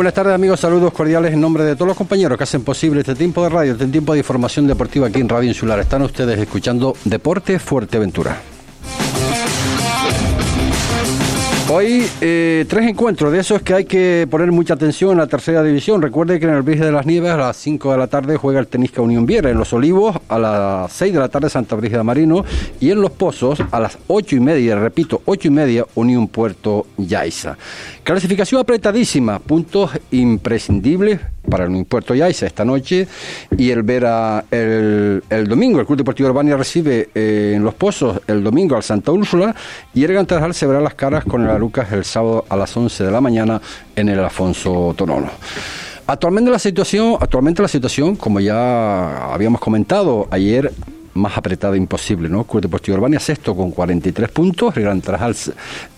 Buenas tardes amigos, saludos cordiales en nombre de todos los compañeros que hacen posible este tiempo de radio, este tiempo de información deportiva aquí en Radio Insular. Están ustedes escuchando Deporte Fuerteventura. Hoy eh, tres encuentros de esos que hay que poner mucha atención en la tercera división. Recuerde que en el Virgen de las Nieves a las 5 de la tarde juega el Tenisca Unión Viera, en Los Olivos a las 6 de la tarde Santa Brígida Marino y en Los Pozos a las 8 y media, repito, 8 y media Unión Puerto Yaiza. Clasificación apretadísima, puntos imprescindibles para el Puerto Yaiza esta noche y el Vera el, el domingo. El Club Deportivo Urbania recibe eh, en Los Pozos el domingo al Santa Úrsula y el Gantarjal se verá las caras con el Arucas el sábado a las 11 de la mañana en el Alfonso Tonono. Actualmente la situación, actualmente la situación, como ya habíamos comentado ayer, más apretada imposible, ¿no? Club Deportivo Urbania sexto con 43 puntos, Gran Trajal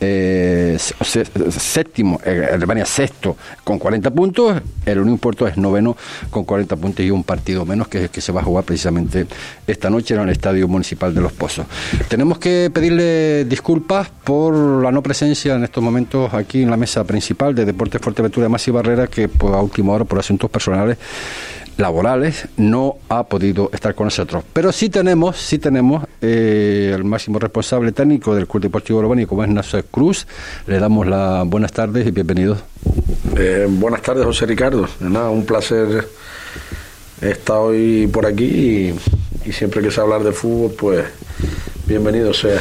eh, séptimo, Urbania sexto con 40 puntos, el Unión Puerto es noveno con 40 puntos y un partido menos que, que se va a jugar precisamente esta noche en el Estadio Municipal de Los Pozos. Tenemos que pedirle disculpas por la no presencia en estos momentos aquí en la mesa principal de Deportes Fuerteventura de Masi Barrera, que pues, a última hora por asuntos personales laborales no ha podido estar con nosotros. Pero sí tenemos, sí tenemos eh, el máximo responsable técnico del Club Deportivo Urbano, como es Nacer Cruz. Le damos las buenas tardes y bienvenidos. Eh, buenas tardes, José Ricardo. Nada, un placer estar hoy por aquí y, y siempre que se hablar de fútbol, pues Bienvenido sea.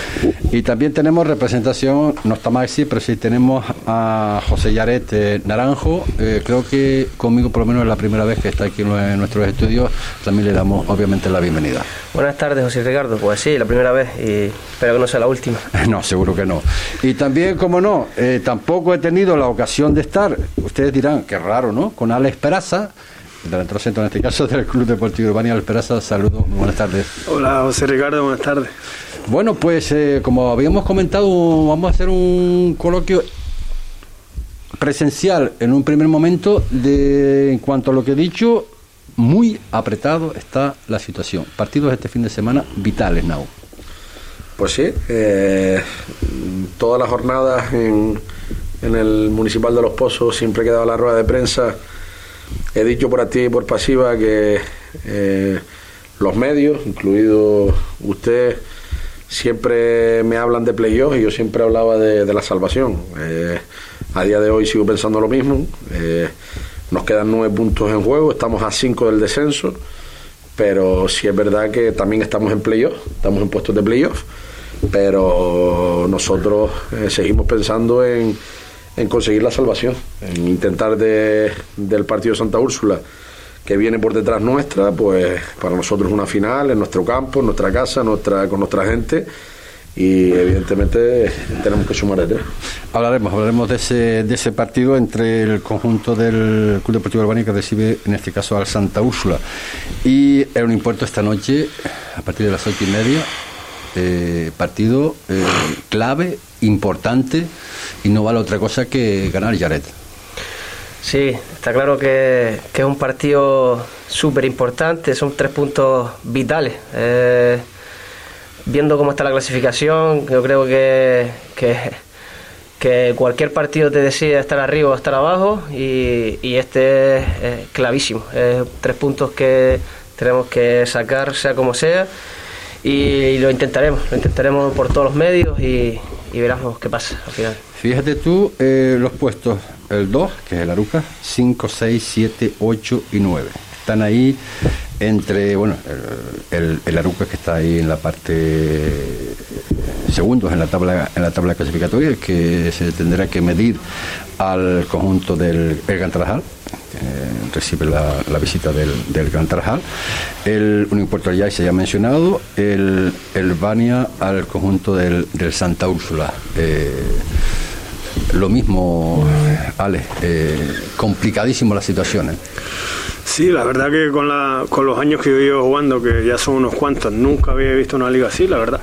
Y también tenemos representación, no está Maxi, pero sí tenemos a José Yaret eh, Naranjo. Eh, creo que conmigo por lo menos es la primera vez que está aquí en nuestros estudios. También le damos obviamente la bienvenida. Buenas tardes, José Ricardo. Pues sí, la primera vez y espero que no sea la última. No, seguro que no. Y también, como no, eh, tampoco he tenido la ocasión de estar, ustedes dirán, qué raro, ¿no? Con Alex Peraza del centro en este caso del Club Deportivo Urbania Peraza. Saludos, buenas tardes. Hola, José Ricardo, buenas tardes. Bueno, pues eh, como habíamos comentado, vamos a hacer un coloquio presencial en un primer momento de en cuanto a lo que he dicho, muy apretado está la situación. Partidos este fin de semana vitales, Nau. Pues sí, eh, todas las jornadas en, el Municipal de Los Pozos siempre he quedado la rueda de prensa. He dicho por activa y por pasiva que eh, los medios, incluido usted, siempre me hablan de playoffs y yo siempre hablaba de, la salvación. Eh, a día de hoy sigo pensando lo mismo. Eh, nos quedan nueve puntos en juego, estamos a cinco del descenso, pero sí es verdad que también estamos en playoffs, estamos en puestos de playoffs, pero nosotros eh, seguimos pensando en, en, conseguir la salvación, en intentar de, del partido de Santa Úrsula que viene por detrás nuestra, pues para nosotros es una final en nuestro campo, en nuestra casa, nuestra, con nuestra gente. Y evidentemente tenemos que sumar el Hablaremos, hablaremos de ese, de ese partido entre el conjunto del Club Deportivo Urbano que recibe en este caso al Santa Úrsula. Y el un impuesto esta noche a partir de las ocho y media eh, partido eh, clave, importante y no vale otra cosa que ganar Yaret. Sí, está claro que, es un partido súper importante, son tres puntos vitales. Eh, viendo cómo está la clasificación, yo creo que, que, cualquier partido te decide estar arriba o estar abajo y, este es, clavísimo. Es tres puntos que tenemos que sacar sea como sea y, lo intentaremos, lo intentaremos por todos los medios y, veremos qué pasa al final. Fíjate tú eh, los puestos el 2, que es el Aruca, 5, 6, 7, 8 y 9. Están ahí entre, bueno, el, el, Aruca que está ahí en la parte segundos en la tabla en la tabla clasificatoria, que se tendrá que medir al conjunto del el que recibe la, visita del, del Gran Tarajal. El Unión Puerto ya se ha mencionado, el, el Bania al conjunto del, Santa Úrsula. Eh, lo mismo, Ale, eh, complicadísimo la situación. ¿eh? Sí, la verdad que con, la, con los años que yo llevo jugando, que ya son unos cuantos, nunca había visto una liga así, la verdad.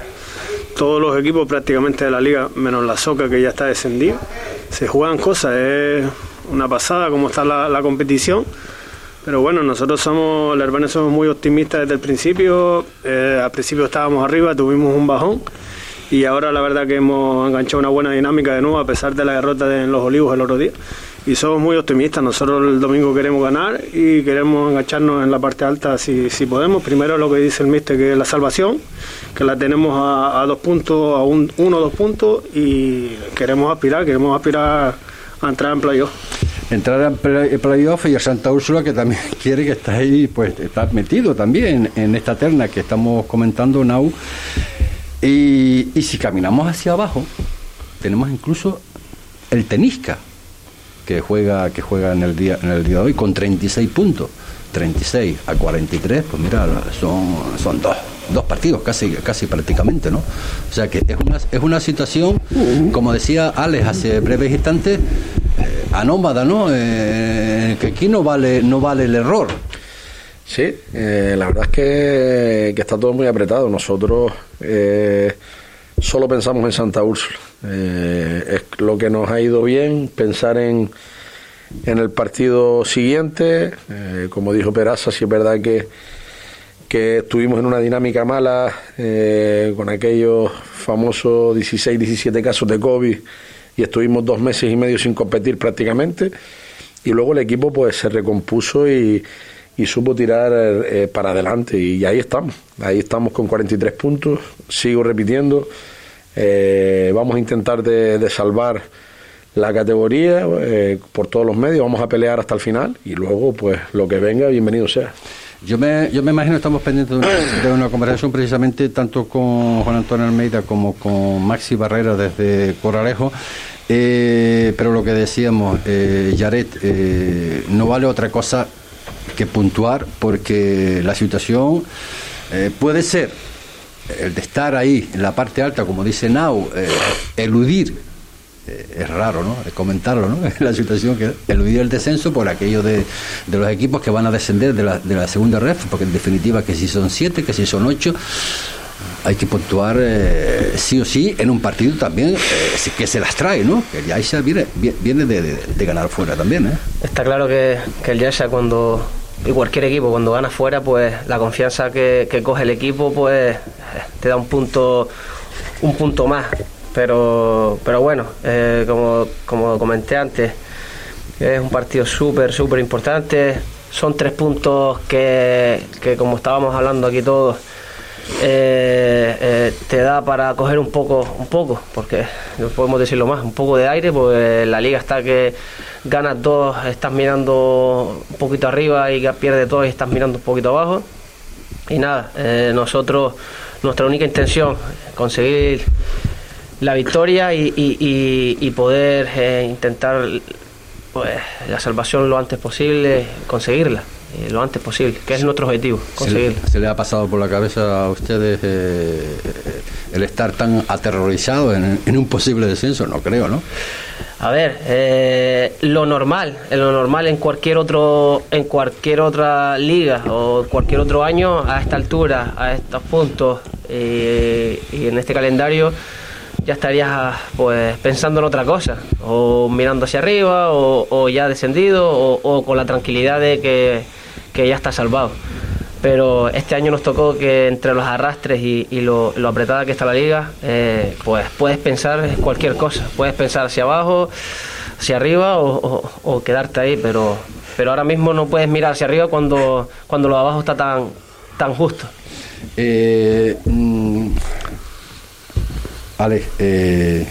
Todos los equipos prácticamente de la liga, menos la Soca que ya está descendido, se juegan cosas, una pasada cómo está la, competición. Pero bueno, nosotros somos, los hermanos somos muy optimistas desde el principio. Eh, al principio estábamos arriba, tuvimos un bajón y ahora la verdad que hemos enganchado una buena dinámica de nuevo a pesar de la derrota de, en los Olivos el otro día y somos muy optimistas. Nosotros el domingo queremos ganar y queremos engancharnos en la parte alta si, si podemos. Primero lo que dice el míster que es la salvación, que la tenemos a, dos puntos, a un, uno o dos puntos y queremos aspirar, queremos aspirar a entrar en playoff. Entrar en playoff y el Santa Úrsula que también quiere que esté ahí, pues está metido también en esta terna que estamos comentando, Nau. Y, y si caminamos hacia abajo, tenemos incluso el Tenisca, que juega, que juega en, el día, en el día de hoy con 36 puntos. 36 a 43, pues mira, son, son dos, dos partidos casi, casi prácticamente, ¿no? O sea que es una, es una situación, como decía Alex hace breves instantes, anómada, ¿no? Eh, que aquí no vale, no vale el error. Sí, eh, la verdad es que, que, está todo muy apretado. Nosotros solo pensamos en Santa Úrsula. Eh, es lo que nos ha ido bien, pensar en, en el partido siguiente. Eh, como dijo Peraza, si es verdad que, que estuvimos en una dinámica mala eh, con aquellos famosos 16, 17 casos de COVID y estuvimos dos meses y medio sin competir prácticamente. Y luego el equipo pues se recompuso y, y supo tirar para adelante y ahí estamos, ahí estamos con 43 puntos, sigo repitiendo, eh, vamos a intentar de, salvar la categoría eh, por todos los medios, vamos a pelear hasta el final y luego pues lo que venga, bienvenido sea. Yo me, yo me imagino estamos pendientes de una, conversación precisamente tanto con Juan Antonio Almeida como con Maxi Barrera desde Coralejo. Eh, pero lo que decíamos, eh, Yaret, no vale otra cosa que puntuar porque la situación puede ser el de estar ahí en la parte alta, como dice Nau, eh, eludir, eh, es raro, ¿no? comentarlo, ¿no? la situación que eludir el descenso por aquello de, los equipos que van a descender de la, de la segunda red, porque en definitiva que si son siete, que si son ocho, hay que puntuar eh, sí o sí en un partido también que se las trae, ¿no? El Yaisa viene, viene de, de, ganar fuera también, ¿eh? Está claro que, el Yaisa cuando y cualquier equipo cuando gana fuera, pues la confianza que, coge el equipo, pues te da un punto, un punto más. Pero, pero bueno, eh, como, como comenté antes, es un partido súper, súper importante. Son tres puntos que, que, como estábamos hablando aquí todos, eh, eh, te da para coger un poco, un poco, porque no podemos decirlo más, un poco de aire, pues la liga está que ganas dos, estás mirando un poquito arriba y pierdes dos y estás mirando un poquito abajo. Y nada, eh, nosotros, nuestra única intención, conseguir la victoria y, poder intentar pues, la salvación lo antes posible, conseguirla. Eh, lo antes posible, que es nuestro objetivo, conseguir. ¿Se le, ha pasado por la cabeza a ustedes eh, el estar tan aterrorizado en, un posible descenso? No creo, ¿no? A ver, eh, lo normal, lo normal en cualquier otro, en cualquier otra liga o cualquier otro año a esta altura, a estos puntos y en este calendario ya estarías pues pensando en otra cosa, o mirando hacia arriba, o, ya descendido, o, con la tranquilidad de que, ya está salvado. Pero este año nos tocó que entre los arrastres y, lo, apretada que está la liga, eh, pues puedes pensar cualquier cosa, puedes pensar hacia abajo, hacia arriba o, quedarte ahí, pero, pero ahora mismo no puedes mirar hacia arriba cuando, cuando lo de abajo está tan, tan justo. Eh, mm, Alex, eh,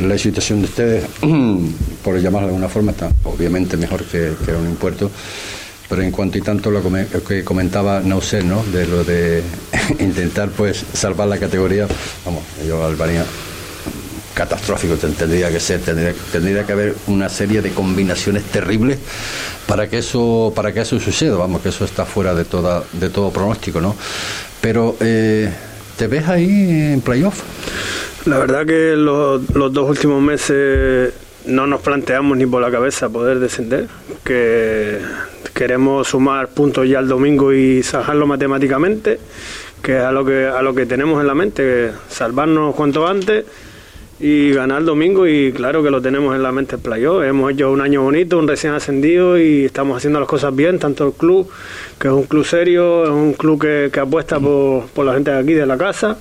la situación de ustedes, por llamarlo de alguna forma, está obviamente mejor que, que un impuesto, pero en cuanto y tanto lo que comentaba Nauset, ¿no? De lo de intentar pues salvar la categoría, vamos, yo Albania catastrófico tendría que ser, tendría, que haber una serie de combinaciones terribles para que eso, para que eso suceda, vamos, que eso está fuera de toda, de todo pronóstico, ¿no? Pero eh, ¿te ves ahí en playoff? La verdad que los, dos últimos meses no nos planteamos ni por la cabeza poder descender, que queremos sumar puntos ya el domingo y sacarlo matemáticamente, que es a lo que, a lo que tenemos en la mente, salvarnos cuanto antes y ganar el domingo y claro que lo tenemos en la mente el playoff. Hemos hecho un año bonito, un recién ascendido y estamos haciendo las cosas bien, tanto el club, que es un club serio, es un club que, que apuesta por, por la gente de aquí, de la casa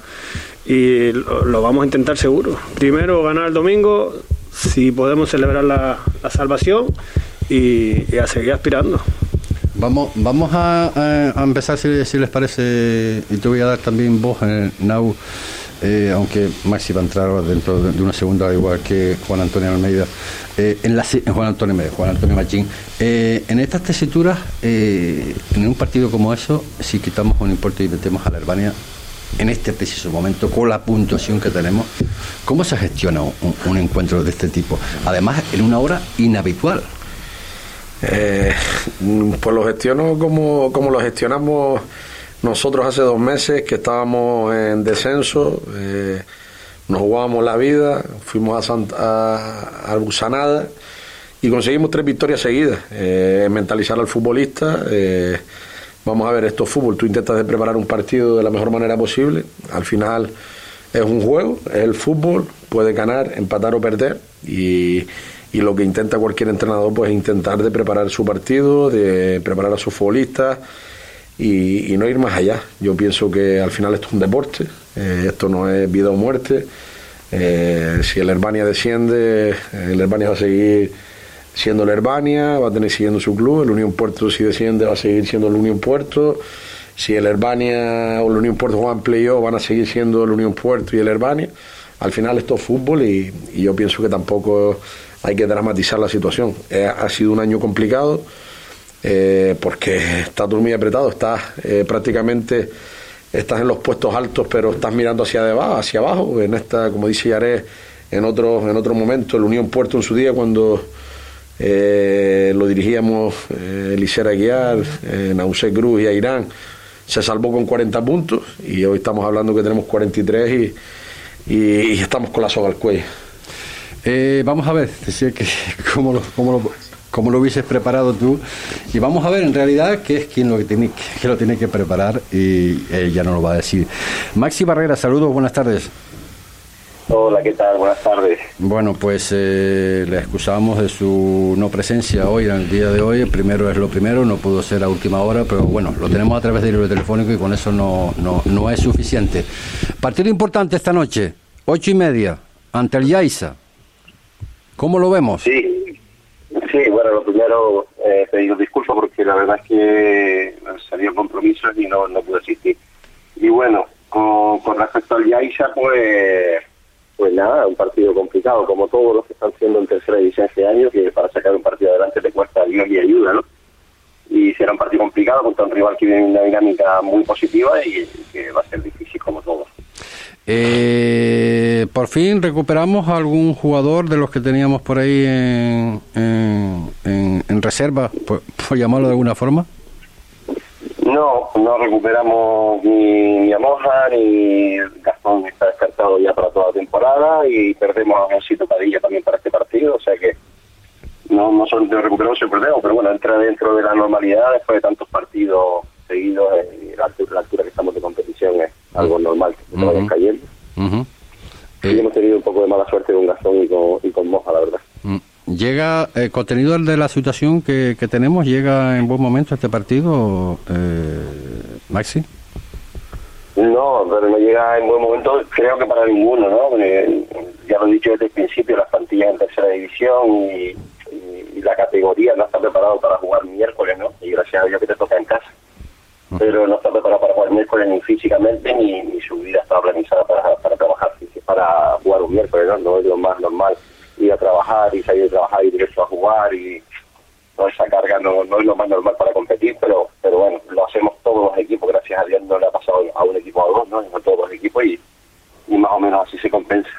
y lo, vamos a intentar seguro. Primero ganar el domingo, si podemos celebrar la, salvación y, a seguir aspirando. Vamos, vamos a, empezar, si, les parece, y te voy a dar también voz, en Nau, eh, aunque Maxi va a entrar dentro de, una segunda, igual que Juan Antonio Almeida, eh, en, la, Juan Antonio Almeida, Juan Antonio Machín. Eh, en estas tesituras, en un partido como eso, si quitamos un importe y metemos a la Albania, en este preciso momento, con la puntuación que tenemos, ¿cómo se gestiona un, encuentro de este tipo? Además, en una hora inhabitual. Pues lo gestiono como, como lo gestionamos nosotros hace dos meses que estábamos en descenso, eh, nos jugábamos la vida, fuimos a, Santa, a, Busanada y conseguimos tres victorias seguidas. Eh, mentalizar al futbolista. Eh, vamos a ver, esto es fútbol. Tú intentas de preparar un partido de la mejor manera posible. Al final es un juego, es el fútbol. Puede ganar, empatar o perder. Y, y lo que intenta cualquier entrenador pues es intentar de preparar su partido, de preparar a sus futbolistas y, no ir más allá. Yo pienso que al final esto es un deporte, eh, esto no es vida o muerte. Eh, si el Herbania desciende, el Herbania va a seguir siendo el Herbania, va a tener siguiendo su club, el Unión Puerto si desciende va a seguir siendo el Unión Puerto, si el Herbania o el Unión Puerto juegan playoff van a seguir siendo el Unión Puerto y el Herbania. Al final esto es fútbol y, yo pienso que tampoco hay que dramatizar la situación. Eh, ha sido un año complicado eh, porque está todo muy apretado, estás eh, prácticamente estás en los puestos altos, pero estás mirando hacia abajo, hacia abajo. En esta, como dice Yaré, en otro, en otro momento, el Unión Puerto en su día, cuando eh, lo dirigíamos eh, Elisera Aguiar, Nausé Cruz y a Irán, se salvó con 40 puntos y hoy estamos hablando que tenemos 43 y, y, estamos con la soga al cuello. Vamos a ver, decía que cómo lo, hubieses preparado tú. Y vamos a ver en realidad qué es quien lo que, tiene, que lo tiene que preparar y ella no lo va a decir. Maxi Barrera, saludos, buenas tardes. Hola, ¿qué tal? Buenas tardes. Bueno, pues eh, le excusamos de su no presencia hoy, en el día de hoy. primero es lo primero, no pudo ser a última hora, pero bueno, lo tenemos a través del libro telefónico y con eso no, no, no es suficiente. Partido importante esta noche, ocho y media, ante el Yaiza. ¿Cómo lo vemos? Sí, Sí, bueno, lo primero, eh, pedir disculpas porque la verdad es que salió compromisos y no, no pude asistir. Y bueno, con, respecto al Yaisa, pues, pues nada, un partido complicado, como todos los que están siendo en tercera división este año, que para sacar un partido adelante te cuesta Dios y ayuda, ¿no? Y será un partido complicado contra un rival que viene en una dinámica muy positiva y que va a ser difícil como todos. Eh, por fin recuperamos algún jugador de los que teníamos por ahí en, en, reserva, por, llamarlo de alguna forma. No, no recuperamos ni, ni a Moja ni Gastón está descartado ya para toda la temporada y perdemos a Josito Padilla también para este partido, o sea que no, no solamente recuperamos y perdemos, pero bueno, entra dentro de la normalidad después de tantos partidos seguidos, eh, la, la altura que estamos de competición es algo normal que se vayan cayendo. Y hemos tenido un poco de mala suerte con Gastón y con, y con Moja, la verdad. Mm. ¿Llega el contenido de la situación que, que tenemos? ¿Llega en buen momento este partido, eh, Maxi? No, pero no llega en buen momento, creo que para ninguno, ¿no? ya lo he dicho desde el principio, las plantillas en tercera división y, la categoría no está preparado para jugar miércoles, ¿no? Y gracias a Dios que te toca en casa pero no está preparado para jugar miércoles ni físicamente ni, su vida está organizada para, para trabajar, para jugar un miércoles, ¿no? es lo más normal ir a trabajar y salir de trabajar y directo a jugar y toda esa carga no, no es lo más normal para competir, pero pero bueno, lo hacemos todos los equipos, gracias a Dios no le ha pasado a un equipo a dos, ¿no? a todos los equipos y, y más o menos así se compensa.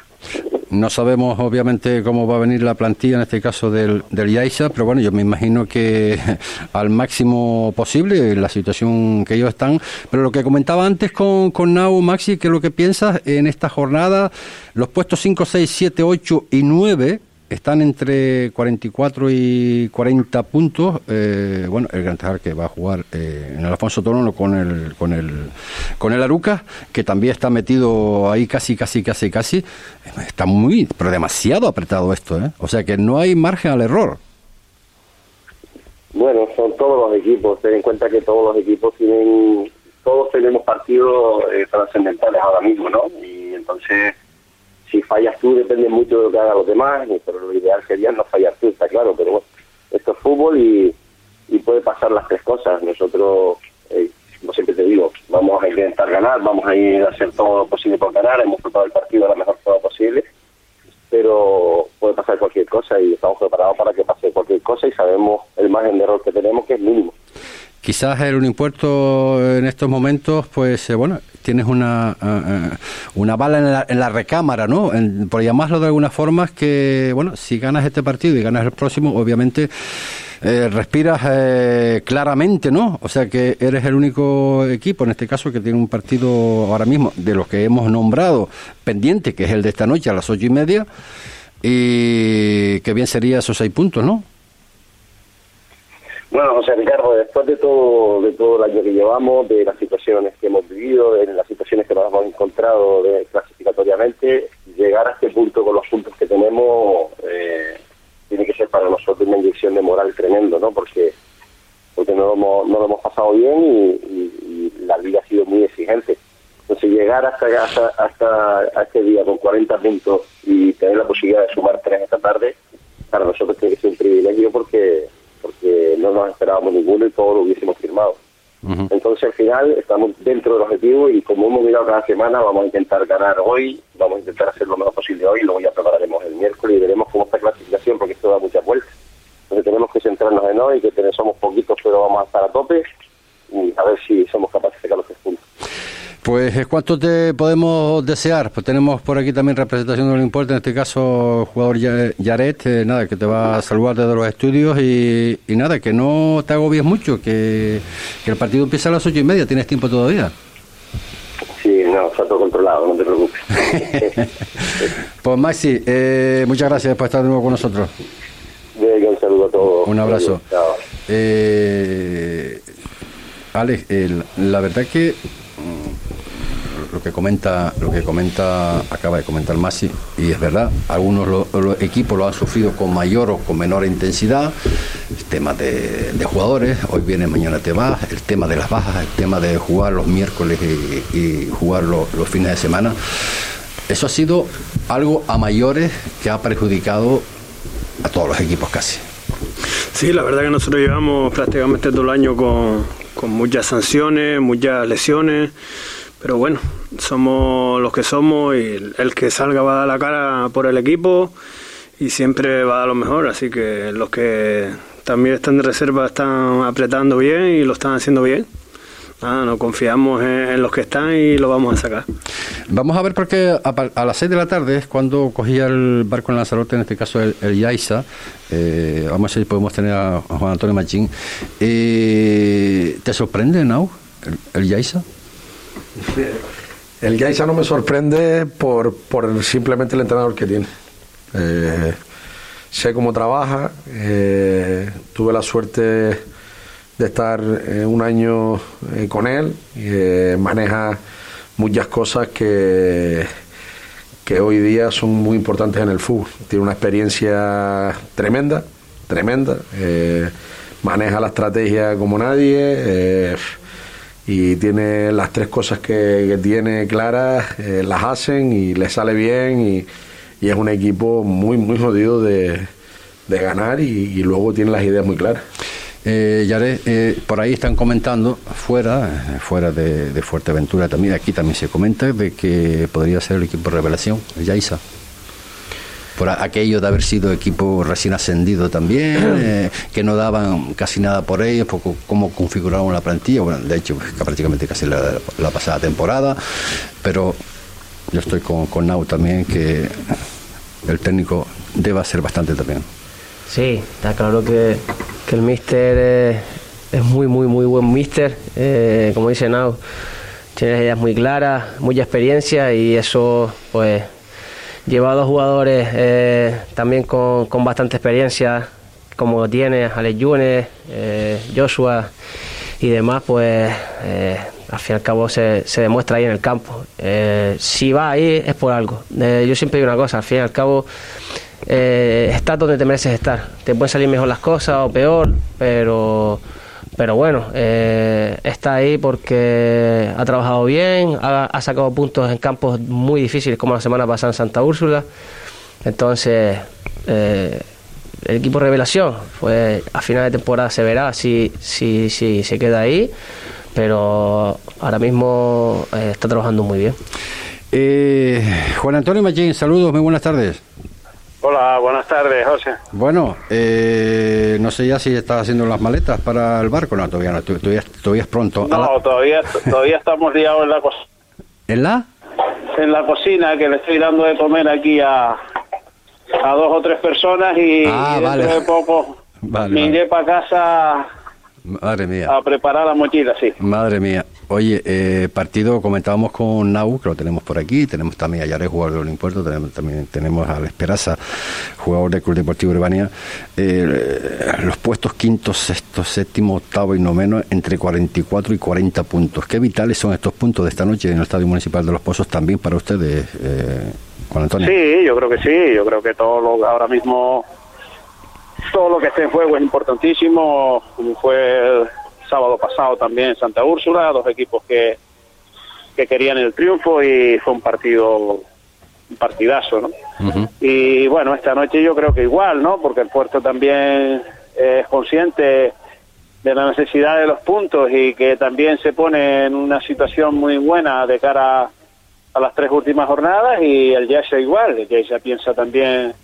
No sabemos, obviamente, cómo va a venir la plantilla, en este caso del, del Yaisa, pero bueno, yo me imagino que al máximo posible, la situación que ellos están. Pero lo que comentaba antes con, con Nau, Maxi, ¿qué es lo que piensas en esta jornada? Los puestos 5, 6, 7, 8 y 9 están entre 44 y 40 puntos. Eh, bueno, el Gran Tajar que va a jugar eh, en el Alfonso Torono con el, con el con el Aruca, que también está metido ahí casi, casi, casi, casi. Está muy, pero demasiado apretado esto, ¿eh? O sea que no hay margen al error. Bueno, son todos los equipos. Ten en cuenta que todos los equipos tienen, todos tenemos partidos eh, trascendentales ahora mismo, ¿no? Y entonces si fallas tú depende mucho de lo que hagan los demás, pero lo ideal sería no fallar tú, está claro, pero bueno, esto es fútbol y, y puede pasar las tres cosas. Nosotros, eh, como siempre te digo, vamos a intentar ganar, vamos a ir a hacer todo lo posible por ganar, hemos preparado el partido de la mejor forma posible, pero puede pasar cualquier cosa y estamos preparados para que pase cualquier cosa y sabemos el margen de error que tenemos que es mínimo. Quizás el Unimpuerto en estos momentos, pues eh, bueno, tienes una, eh, eh, una bala en la, en la recámara, ¿no? En- por llamarlo de alguna forma, que, bueno, si ganas este partido y ganas el próximo, obviamente eh, respiras eh, claramente, ¿no? O sea que eres el único equipo, en este caso, que tiene un partido ahora mismo, de los que hemos nombrado, pendiente, que es el de esta noche a las ocho y media, y que bien sería esos seis puntos, ¿no? Bueno, José Ricardo, después de todo, de todo el año que llevamos, de las situaciones que hemos vivido, de las situaciones que nos hemos encontrado clasificatoriamente, llegar a este punto con los puntos que tenemos eh, tiene que ser para nosotros una inyección de moral tremendo, ¿no? Porque porque no lo hemos, no hemos pasado bien y, la liga ha sido muy exigente. Entonces llegar hasta, hasta, hasta este día con 40 puntos y tener la posibilidad de sumar tres esta tarde, para nosotros tiene que ser un privilegio porque porque no nos esperábamos ninguno y todos lo hubiésemos firmado. Entonces al final estamos dentro del objetivo y como hemos mirado cada semana vamos a intentar ganar hoy, vamos a intentar hacer lo mejor posible hoy, luego ya prepararemos el miércoles y veremos cómo está la clasificación porque esto da muchas vueltas. Entonces tenemos que centrarnos en hoy, que tenemos, somos poquitos pero vamos a estar a tope y a ver si somos capaces de sacar los tres puntos. Pues eh, ¿cuánto te podemos desear? Pues tenemos por aquí también representación del importe, en este caso jugador Ya- Yaret, eh, nada, que te va a saludar desde los estudios y, y nada, que no te agobies mucho, que, que el partido empieza a las ocho y media, tienes tiempo todavía. Sí, no, está todo controlado, no te preocupes. Pues Maxi, eh, muchas gracias por estar de nuevo con nosotros. Venga, un saludo a todos. Un abrazo. Chao. Eh, Alex, la verdad que mm, lo que comenta, lo que comenta, acaba de comentar Masi, y es verdad, algunos lo- los equipos lo han sufrido con mayor o con menor intensidad, el tema de, jugadores, hoy viene, mañana te vas, el tema de las bajas, el tema de jugar los miércoles y, jugar lo- los fines de semana. Eso ha sido algo a mayores que ha perjudicado a todos los equipos casi. Sí, la verdad que nosotros llevamos prácticamente todo el año con, con muchas sanciones, muchas lesiones, pero bueno, somos los que somos y el, que salga va a dar la cara por el equipo y siempre va a dar lo mejor, así que los que también están de reserva están apretando bien y lo están haciendo bien. Nada, nos confiamos en, los que están y lo vamos a sacar. Vamos a ver porque a, a las 6 de la tarde es cuando cogía el barco en Lanzarote, en este caso el, el Yaiza. Eh, vamos a ver si podemos tener a, a Juan Antonio Machín. Eh, ¿Te sorprende, Nau, el, el Yaiza? El Gaisa no me sorprende por, por simplemente el entrenador que tiene. Eh, sé cómo trabaja, eh, tuve la suerte de estar eh, un año con él, maneja muchas cosas que, que hoy día son muy importantes en el fútbol. Tiene una experiencia tremenda, tremenda, maneja la estrategia como nadie. Y tiene las tres cosas que, tiene claras, eh, las hacen y le sale bien y, es un equipo muy, muy jodido de, de ganar y, y luego tiene las ideas muy claras. Eh, Yaré, eh, por ahí están comentando, fuera, eh, fuera de, de Fuerteventura también, aquí también se comenta de que podría ser el equipo revelación, el Yaiza. Por aquello de haber sido equipo recién ascendido también, eh, que no daban casi nada por ellos, por cómo configuraron la plantilla, bueno, de hecho, pues, prácticamente casi la, la pasada temporada, pero yo estoy con, con Nau también, que el técnico debe hacer bastante también. Sí, está claro que, que el míster es, es muy, muy, muy buen míster. Eh, como dice Nau, tiene ideas muy claras, mucha experiencia y eso, pues, lleva a jugadores eh, también con, con bastante experiencia, como tiene Alex Yunes, eh, Joshua y demás, pues, eh, al fin y al cabo se, se demuestra ahí en el campo. Si va ahí es por algo. Yo siempre digo una cosa, al fin y al cabo estás donde te mereces estar. Te pueden salir mejor las cosas o peor, pero pero bueno, eh, está ahí porque ha trabajado bien, ha, sacado puntos en campos muy difíciles como la semana pasada en Santa Úrsula. Entonces, eh, el equipo revelación, pues a final de temporada se verá si, si, si se queda ahí, pero ahora mismo eh, está trabajando muy bien. Juan Antonio Machín, saludos, muy buenas tardes. Hola, buenas tardes, José. Bueno, eh, no sé ya si estás haciendo las maletas para el barco, no, todavía no, todavía, todavía es pronto. No, todavía, todavía estamos liados en la cocina. ¿En la? En la cocina, que le estoy dando de comer aquí a, a dos o tres personas y ah, dentro de poco me iré para casa Madre mía. A preparar la mochila, sí. Madre mía. Oye, eh, partido comentábamos con Nau, que lo tenemos por aquí, tenemos también a Yare, jugador de Olimpuerto, tenemos, también tenemos a Esperanza, jugador del Club Deportivo Urbania. Eh, los puestos quinto, sexto, séptimo, octavo y noveno, entre 44 y 40 puntos. ¿Qué vitales son estos puntos de esta noche en el Estadio Municipal de Los Pozos también para ustedes, eh, Juan Antonio? Sí, yo creo que sí, yo creo que todo lo ahora mismo todo lo que esté en juego es importantísimo, como fue sábado pasado también en Santa Úrsula, dos equipos que, que querían el triunfo y fue un partido, un partidazo, ¿no? Y bueno, esta noche yo creo que igual, ¿no? Porque el puerto también es consciente de la necesidad de los puntos y que también se pone en una situación muy buena de cara a las tres últimas jornadas y el Jazz igual, el Jazz piensa también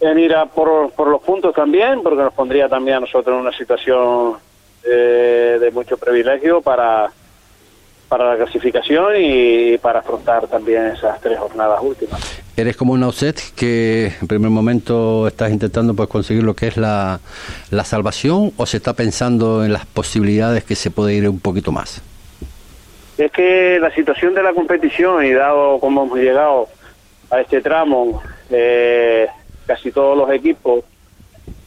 en ir a por, por los puntos también, porque nos pondría también a nosotros en una situación eh, de mucho privilegio para, para la clasificación y para afrontar también esas tres jornadas últimas. Eres como un outset que en primer momento estás intentando pues conseguir lo que es la, la salvación o se está pensando en las posibilidades que se puede ir un poquito más. Es que la situación de la competición y dado cómo hemos llegado a este tramo, eh, casi todos los equipos,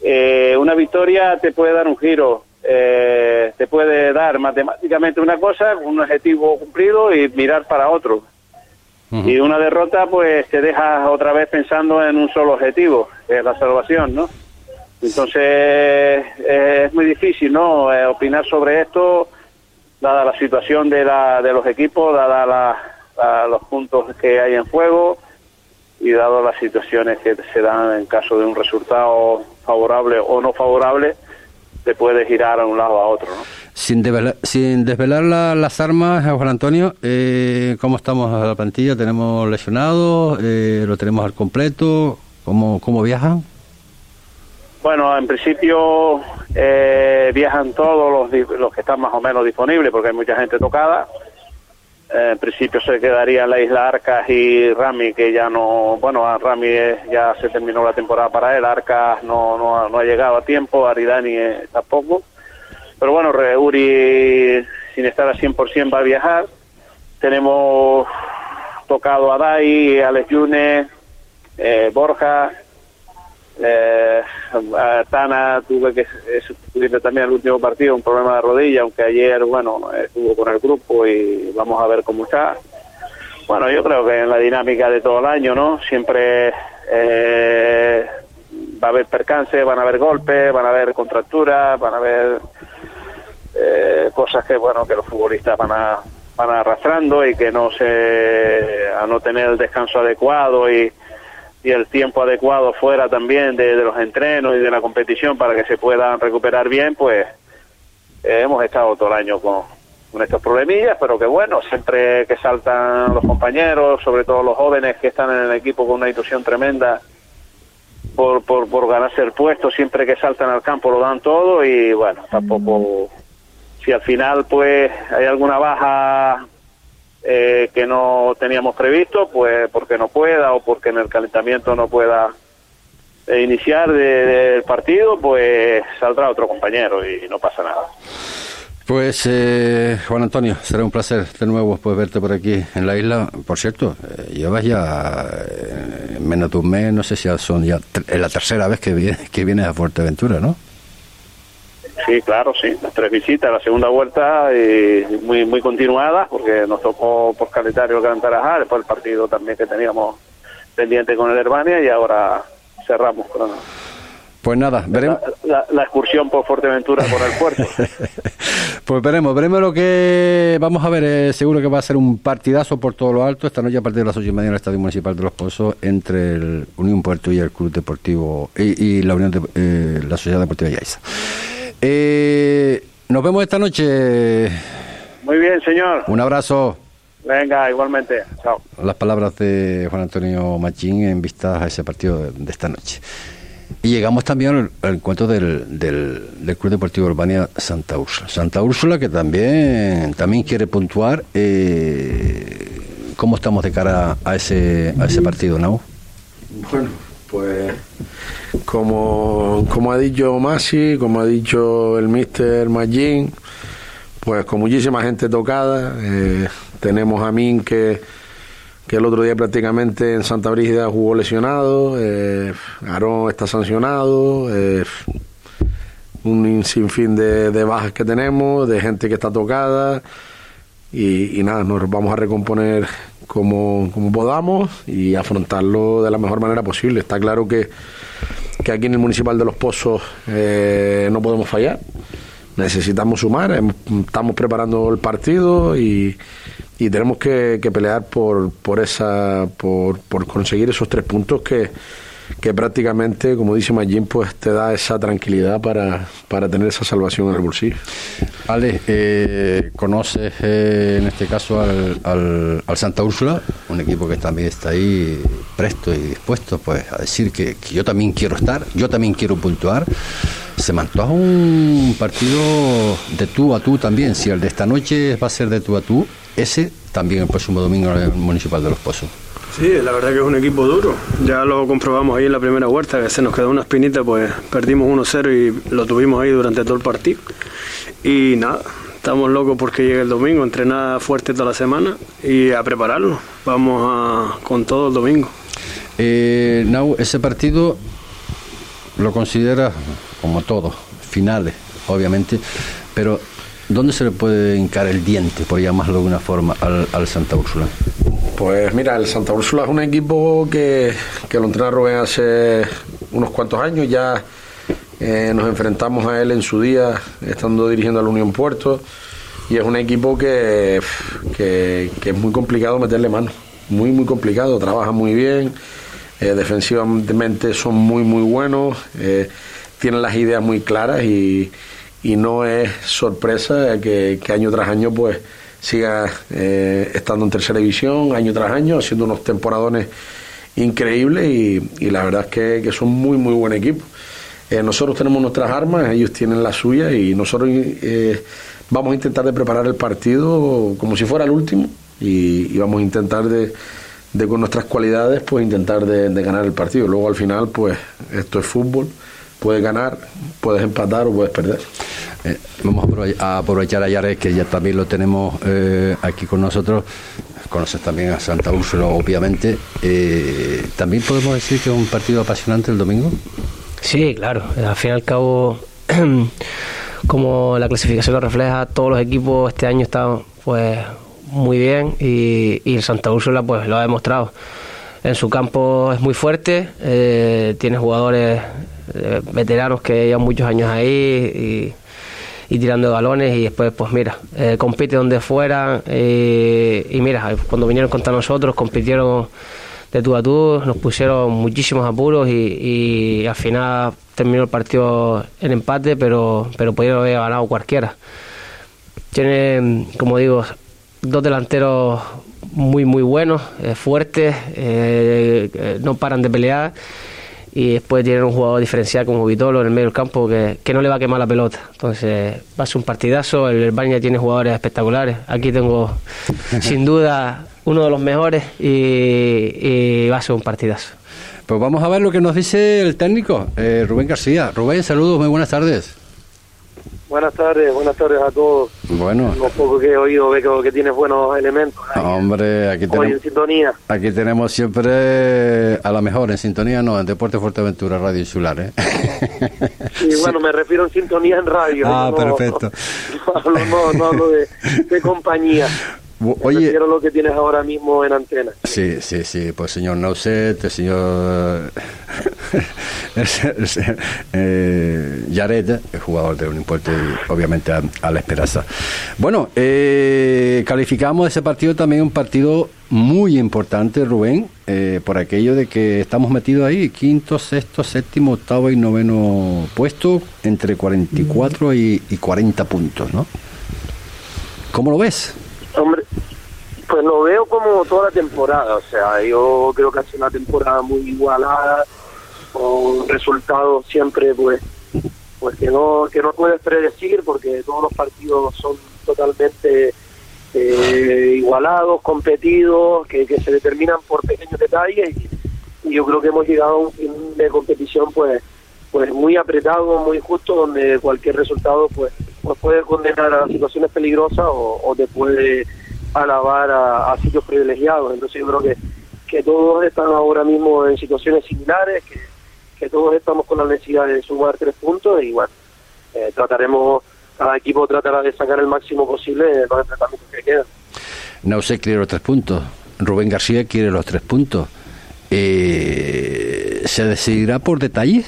eh, una victoria te puede dar un giro, eh, te puede dar matemáticamente una cosa, un objetivo cumplido y mirar para otro. Y una derrota pues te deja otra vez pensando en un solo objetivo, que es la salvación, ¿no? Entonces es muy difícil, ¿no? Eh, opinar sobre esto, dada la situación de, la, de los equipos, dada la, los puntos que hay en juego y dado las situaciones que se dan en caso de un resultado favorable o no favorable, te puede girar a un lado a otro. ¿no? Sin, sin desvelar las armas, Juan Antonio, eh, ¿cómo estamos a la plantilla? ¿Tenemos lesionados? Eh, ¿Lo tenemos al completo? ¿Cómo, cómo viajan? Bueno, en principio eh, viajan todos los, los que están más o menos disponibles porque hay mucha gente tocada en principio se quedaría la isla Arcas y Rami, que ya no, bueno, a Rami ya se terminó la temporada para él, Arcas no, no, no ha llegado a tiempo, Aridani eh, tampoco. Pero bueno, Uri sin estar a 100% va a viajar. Tenemos tocado a Dai, Alex Yune, eh, Borja, eh, Tana tuve que sustituirle también el último partido, un problema de rodilla, aunque ayer, bueno, estuvo con el grupo y vamos a ver cómo está. Bueno, yo creo que en la dinámica de todo el año, ¿no? Siempre eh, va a haber percance, van a haber golpes, van a haber contracturas, van a haber eh, cosas que, bueno, que los futbolistas van a van arrastrando y que no se a no tener el descanso adecuado y y el tiempo adecuado fuera también de, los entrenos y de la competición para que se puedan recuperar bien, pues eh, hemos estado todo el año con, con estos problemillas, pero que bueno, siempre que saltan los compañeros, sobre todo los jóvenes que están en el equipo con una ilusión tremenda por, por, por ganarse el puesto, siempre que saltan al campo lo dan todo y bueno, tampoco, si al final pues hay alguna baja eh, que no teníamos previsto, pues porque no pueda o porque en el calentamiento no pueda eh, iniciar del partido, pues saldrá otro compañero y no pasa nada. Pues eh, Juan Antonio, será un placer de nuevo pues, verte por aquí en la isla. Por cierto, llevas ya menos de un mes, no sé si son ya es la tercera vez que, viene, que vienes a Fuerteventura, ¿no? Sí, claro, sí. Las tres visitas, la segunda vuelta y muy muy continuada, porque nos tocó por calendario el Gran Tarajá, después el partido también que teníamos pendiente con el Herbania y ahora cerramos con, Pues nada, veremos. La, la, excursión por Fuerteventura por el puerto. pues veremos, veremos lo que vamos a ver. Eh, seguro que va a ser un partidazo por todo lo alto esta noche a partir de las ocho y media en el Estadio Municipal de Los Pozos entre el Unión Puerto y el Club Deportivo y, la Unión de, eh, la Sociedad Deportiva Yaiza. Eh, nos vemos esta noche. Muy bien, señor. Un abrazo. Venga, igualmente. Chao. Las palabras de Juan Antonio Machín en vista a ese partido de esta noche. Y llegamos también al, encuentro del, del, Club Deportivo Urbania Santa Úrsula. Santa Úrsula que también, también quiere puntuar. Eh, ¿Cómo estamos de cara a ese, a ese partido, Nau? Bueno, pues como, como ha dicho Masi, como ha dicho el mister Magín, pues con muchísima gente tocada. Eh, tenemos a Min que que el otro día prácticamente en Santa Brígida jugó lesionado, eh, Aarón está sancionado, eh, un sinfín de, de, bajas que tenemos, de gente que está tocada y, nada, nos vamos a recomponer como, como, podamos y afrontarlo de la mejor manera posible. Está claro que, que aquí en el Municipal de Los Pozos eh, no podemos fallar, necesitamos sumar, estamos preparando el partido y y tenemos que, pelear por, por, esa, por, por conseguir esos tres puntos que, que prácticamente, como dice Magín, pues te da esa tranquilidad para, para tener esa salvación en el bolsillo. Ale, eh, ¿conoces eh, en este caso al, al, Santa Úrsula? Un equipo que también está ahí presto y dispuesto pues a decir que, que yo también quiero estar, yo también quiero puntuar. Se mantuvo un partido de tú a tú también. Si el de esta noche va a ser de tú a tú, ese también el próximo domingo en el Municipal de Los Pozos. Sí, la verdad que es un equipo duro. Ya lo comprobamos ahí en la primera vuelta, que se nos quedó una espinita, pues perdimos 1-0 y lo tuvimos ahí durante todo el partido. Y nada, estamos locos porque llegue el domingo, entrenar fuerte toda la semana y a prepararlo. Vamos con todo el domingo. Eh, Nau, ese partido lo considera como todo, finales, obviamente, pero ¿Dónde se le puede hincar el diente, por llamarlo de alguna forma, al, Santa Úrsula? Pues mira, el Santa Úrsula es un equipo que, lo entrena Rubén hace unos cuantos años. Ya eh, nos enfrentamos a él en su día, estando dirigiendo a la Unión Puerto. Y es un equipo que, que, es muy complicado meterle mano. Muy, muy complicado. Trabaja muy bien. Eh, defensivamente son muy, muy buenos. Eh, tienen las ideas muy claras y y no es sorpresa que, año tras año pues siga eh, estando en tercera división, año tras año, haciendo unos temporadones increíbles y, la verdad es que, son muy, muy buen equipo. Eh, nosotros tenemos nuestras armas, ellos tienen las suyas y nosotros eh, vamos a intentar de preparar el partido como si fuera el último y, vamos a intentar de, con nuestras cualidades pues intentar de, de ganar el partido. Luego al final pues esto es fútbol puedes ganar, puedes empatar o puedes perder. Eh, vamos a aprovechar a Yares, que ya también lo tenemos eh, aquí con nosotros. Conoces también a Santa Úrsula, obviamente. Eh, ¿También podemos decir que es un partido apasionante el domingo? Sí, claro. Al fin y al cabo, como la clasificación lo refleja, todos los equipos este año están pues muy bien y, y el Santa Úrsula pues lo ha demostrado en su campo es muy fuerte, tiene jugadores veteranos que llevan muchos años ahí y, tirando de balones y después pues mira, eh, compite donde fuera y mira, cuando vinieron contra nosotros compitieron de tú a tú, nos pusieron muchísimos apuros y, al final terminó el partido en empate, pero, pero pudieron haber ganado cualquiera. Tiene, como digo, dos delanteros muy muy buenos, eh, fuertes, eh, eh, no paran de pelear y después tienen un jugador diferencial como Vitolo en el medio del campo que, no le va a quemar la pelota. Entonces va a ser un partidazo, el Baña tiene jugadores espectaculares, aquí tengo sin duda uno de los mejores y, va a ser un partidazo. Pues vamos a ver lo que nos dice el técnico, Rubén García. Rubén, saludos, muy buenas tardes. Buenas tardes, buenas tardes a todos. Bueno. Un poco que he oído, veo que tienes buenos elementos. Hombre, aquí tenemos. en sintonía. Aquí tenemos siempre a la mejor, en sintonía no, en Deporte Fuerteventura, Radio Insular, ¿eh? Sí, bueno, me refiero en sintonía en radio. Ah, perfecto. No, hablo, no, hablo de, compañía. Oye, Prefiero lo que tienes ahora mismo en antena. Sí, sí, sí, pues señor Nauset, el señor eh, Yared, el jugador de Unimpuerto y obviamente a, a la Esperanza. Bueno, eh, calificamos ese partido también un partido muy importante, Rubén, eh, por aquello de que estamos metidos ahí, quinto, sexto, séptimo, octavo y noveno puesto, entre 44 y, y 40 puntos, ¿no? ¿Cómo lo ves? Hombre, pues lo veo como toda la temporada. O sea, yo creo que ha sido una temporada muy igualada, con resultados siempre, pues, pues que no que no puedes predecir, porque todos los partidos son totalmente eh, igualados, competidos, que, que se determinan por pequeños detalles. Y, yo creo que hemos llegado a un fin de competición, pues, pues muy apretado, muy justo, donde cualquier resultado, pues, pues puede condenar a situaciones peligrosas o, o te puede alabar a, a sitios privilegiados. Entonces yo creo que, que todos están ahora mismo en situaciones similares, que, que todos estamos con la necesidad de sumar tres puntos y bueno, eh, trataremos, cada equipo tratará de sacar el máximo posible de los enfrentamientos que quedan. Nauset quiere los tres puntos, Rubén García quiere los tres puntos. Eh, ¿Se decidirá por detalles?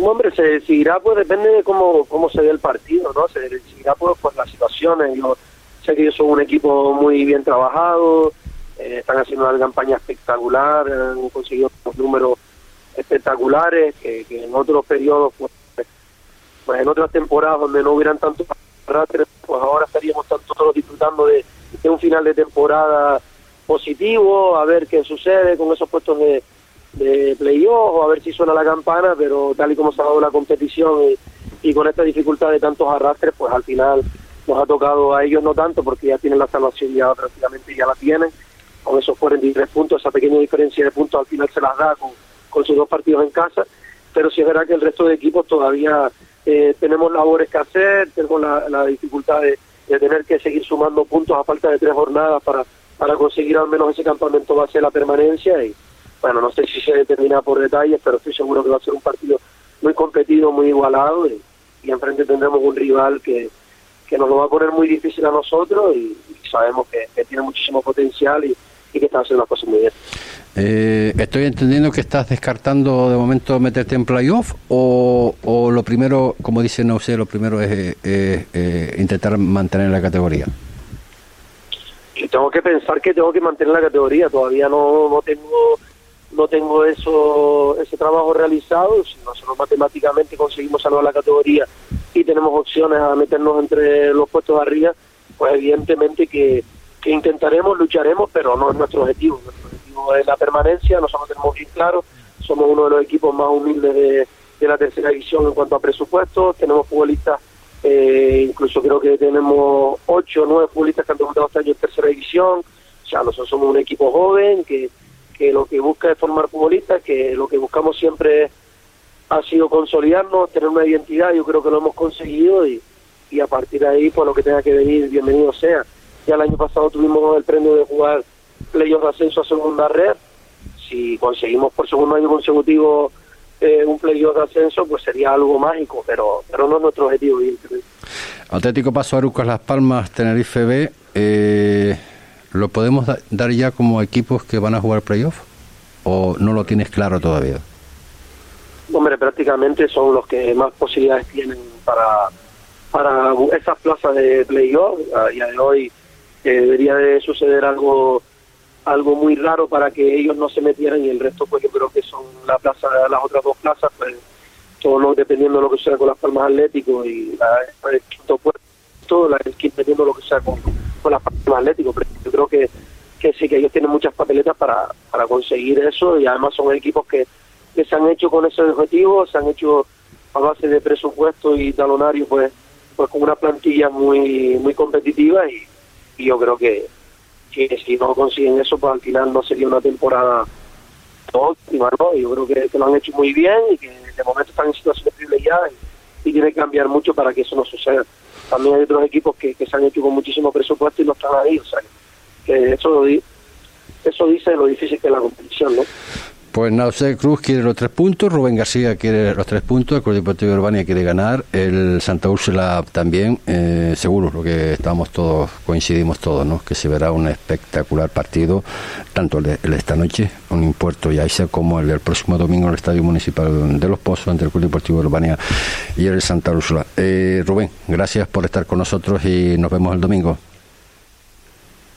Hombre, se decidirá, pues depende de cómo, cómo se dé el partido, ¿no? Se decidirá pues, por las situaciones. Yo sé que ellos son un equipo muy bien trabajado, eh, están haciendo una campaña espectacular, han conseguido unos números espectaculares que, en otros periodos, pues, pues en otras temporadas donde no hubieran tantos arrastres, pues ahora estaríamos todos disfrutando de, un final de temporada positivo, a ver qué sucede con esos puestos de, de playoff a ver si suena la campana, pero tal y como se ha dado la competición y, y con esta dificultad de tantos arrastres, pues al final nos ha tocado a ellos no tanto porque ya tienen la salvación ya prácticamente ya la tienen con esos 43 puntos, esa pequeña diferencia de puntos al final se las da con, sus dos partidos en casa, pero sí es verdad que el resto de equipos todavía eh, tenemos labores que hacer, tenemos la, dificultad de, tener que seguir sumando puntos a falta de tres jornadas para, para conseguir al menos ese campamento base de la permanencia. Y bueno, no sé si se determina por detalles, pero estoy seguro que va a ser un partido muy competido, muy igualado. Y, enfrente tendremos un rival que, que nos lo va a poner muy difícil a nosotros. Y, y sabemos que, que, tiene muchísimo potencial y, y, que está haciendo las cosas muy bien. Eh, estoy entendiendo que estás descartando de momento meterte en playoff o, o lo primero, como dice no sé, lo primero es eh, eh, intentar mantener la categoría. Yo tengo que pensar que tengo que mantener la categoría, todavía no, no tengo no tengo eso ese trabajo realizado, si nosotros matemáticamente conseguimos salvar la categoría y tenemos opciones a meternos entre los puestos de arriba, pues evidentemente que, que intentaremos, lucharemos, pero no es nuestro objetivo. Nuestro objetivo es la permanencia, nosotros tenemos bien claro, somos uno de los equipos más humildes de, la tercera división en cuanto a presupuesto, tenemos futbolistas, eh, incluso creo que tenemos ocho o nueve futbolistas que han debutado este año en tercera división, o sea, nosotros somos un equipo joven que que lo que busca es formar futbolistas, que lo que buscamos siempre ha sido consolidarnos, tener una identidad, yo creo que lo hemos conseguido y, y a partir de ahí, pues lo que tenga que venir, bienvenido sea. Ya el año pasado tuvimos el premio de jugar playoff de ascenso a segunda red, si conseguimos por segundo año consecutivo eh, un playoff de ascenso, pues sería algo mágico, pero pero no es nuestro objetivo. Atlético Paso Arucas Las Palmas, Tenerife B, eh... ¿Lo podemos da dar ya como equipos que van a jugar playoff? ¿O no lo tienes claro todavía? Hombre, prácticamente son los que más posibilidades tienen para, para esas plazas de playoff. A día de hoy eh, debería de suceder algo algo muy raro para que ellos no se metieran y el resto pues yo creo que son la plaza las otras dos plazas pues todo lo dependiendo de lo que sea con las palmas atlético y la, el quinto puesto la, el dependiendo de lo que sea con con las palmas atlético pero yo creo que, que sí que ellos tienen muchas papeletas para, para conseguir eso y además son equipos que, que se han hecho con ese objetivo, se han hecho a base de presupuesto y talonario pues pues con una plantilla muy muy competitiva y, y yo creo que, que si no consiguen eso pues al final no sería una temporada óptima, ¿no? Yo creo que, lo han hecho muy bien y que de momento están en situaciones privilegiadas y, y tiene que cambiar mucho para que eso no suceda también hay otros equipos que, que se han hecho con muchísimo presupuesto y no están ahí, o sea, que eso, eso dice lo difícil que es la competición, ¿no? Pues Nausé Cruz quiere los tres puntos, Rubén García quiere los tres puntos, el Club Deportivo Urbania quiere ganar, el Santa Úrsula también, eh, seguro, lo que estamos todos, coincidimos todos, ¿no? que se verá un espectacular partido, tanto el de, esta noche, un impuesto y Aisa, como el del próximo domingo en el Estadio Municipal de Los Pozos, entre el Club Deportivo Urbania y el Santa Úrsula. Eh, Rubén, gracias por estar con nosotros y nos vemos el domingo.